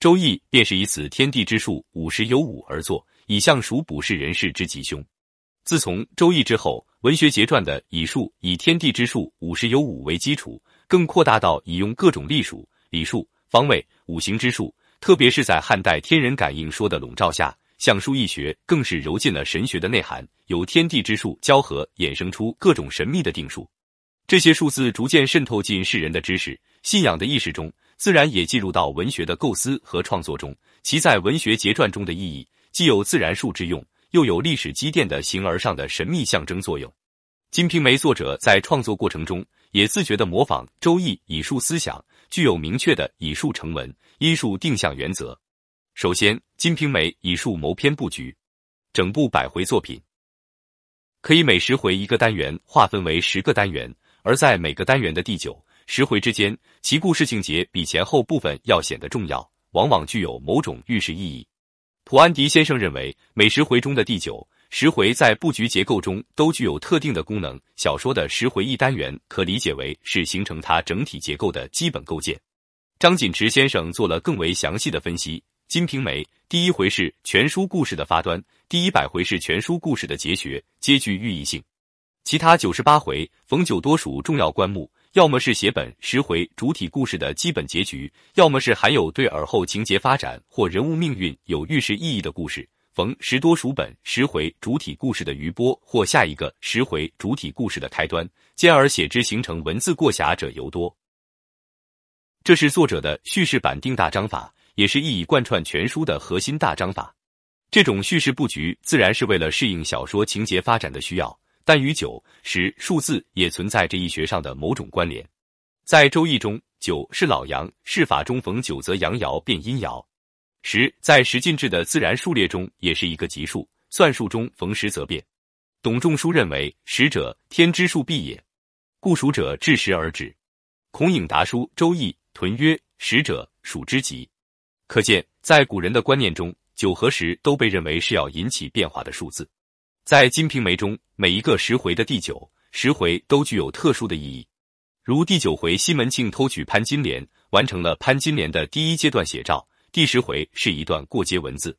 周易便是以此天地之数五十有五而作，以象属卜筮人士之吉凶。自从周易之后，文学结传的以数以天地之数五十有五为基础，更扩大到以用各种历数、礼数、方位、五行之数，特别是在汉代天人感应说的笼罩下，象数易学更是揉进了神学的内涵，由天地之数交合，衍生出各种神秘的定数。这些数字逐渐渗透进世人的知识、信仰的意识中，自然也进入到文学的构思和创作中。其在文学结传中的意义，既有自然数之用。又有历史积淀的形而上的神秘象征作用。《金瓶梅》作者在创作过程中也自觉地模仿《周易》以数思想，具有明确的以数成文、因数定向原则。首先，《金瓶梅》以数谋篇布局，整部百回作品可以每十回一个单元划分为十个单元，而在每个单元的第九、十回之间，其故事情节比前后部分要显得重要，往往具有某种预示意义。普安迪先生认为，每十回中的第九、十回在布局结构中都具有特定的功能。小说的十回一单元可理解为是形成它整体结构的基本构建。张锦池先生做了更为详细的分析：《金瓶梅》第一回是全书故事的发端，第一百回是全书故事的结学，皆具寓意性。其他九十八回，逢九多属重要关目。要么是写本十回主体故事的基本结局，要么是含有对尔后情节发展或人物命运有预示意义的故事。逢十多属本十回主体故事的余波或下一个十回主体故事的开端，兼而写之形成文字过匣者尤多。这是作者的叙事板定大章法，也是一以贯穿全书的核心大章法。这种叙事布局自然是为了适应小说情节发展的需要。但与九、十数字也存在着易学上的某种关联。在《周易》中，九是老阳，是法中逢九则阳爻变阴爻；十在十进制的自然数列中也是一个吉数，算术中逢十则变。董仲舒认为，十者天之数必也，故数者至十而止。孔颖达书《周易》屯曰：“十者，数之极。”可见，在古人的观念中，九和十都被认为是要引起变化的数字。在《金瓶梅》中，每一个十回的第九、十回都具有特殊的意义。如第九回西门庆偷取潘金莲，完成了潘金莲的第一阶段写照；第十回是一段过街文字。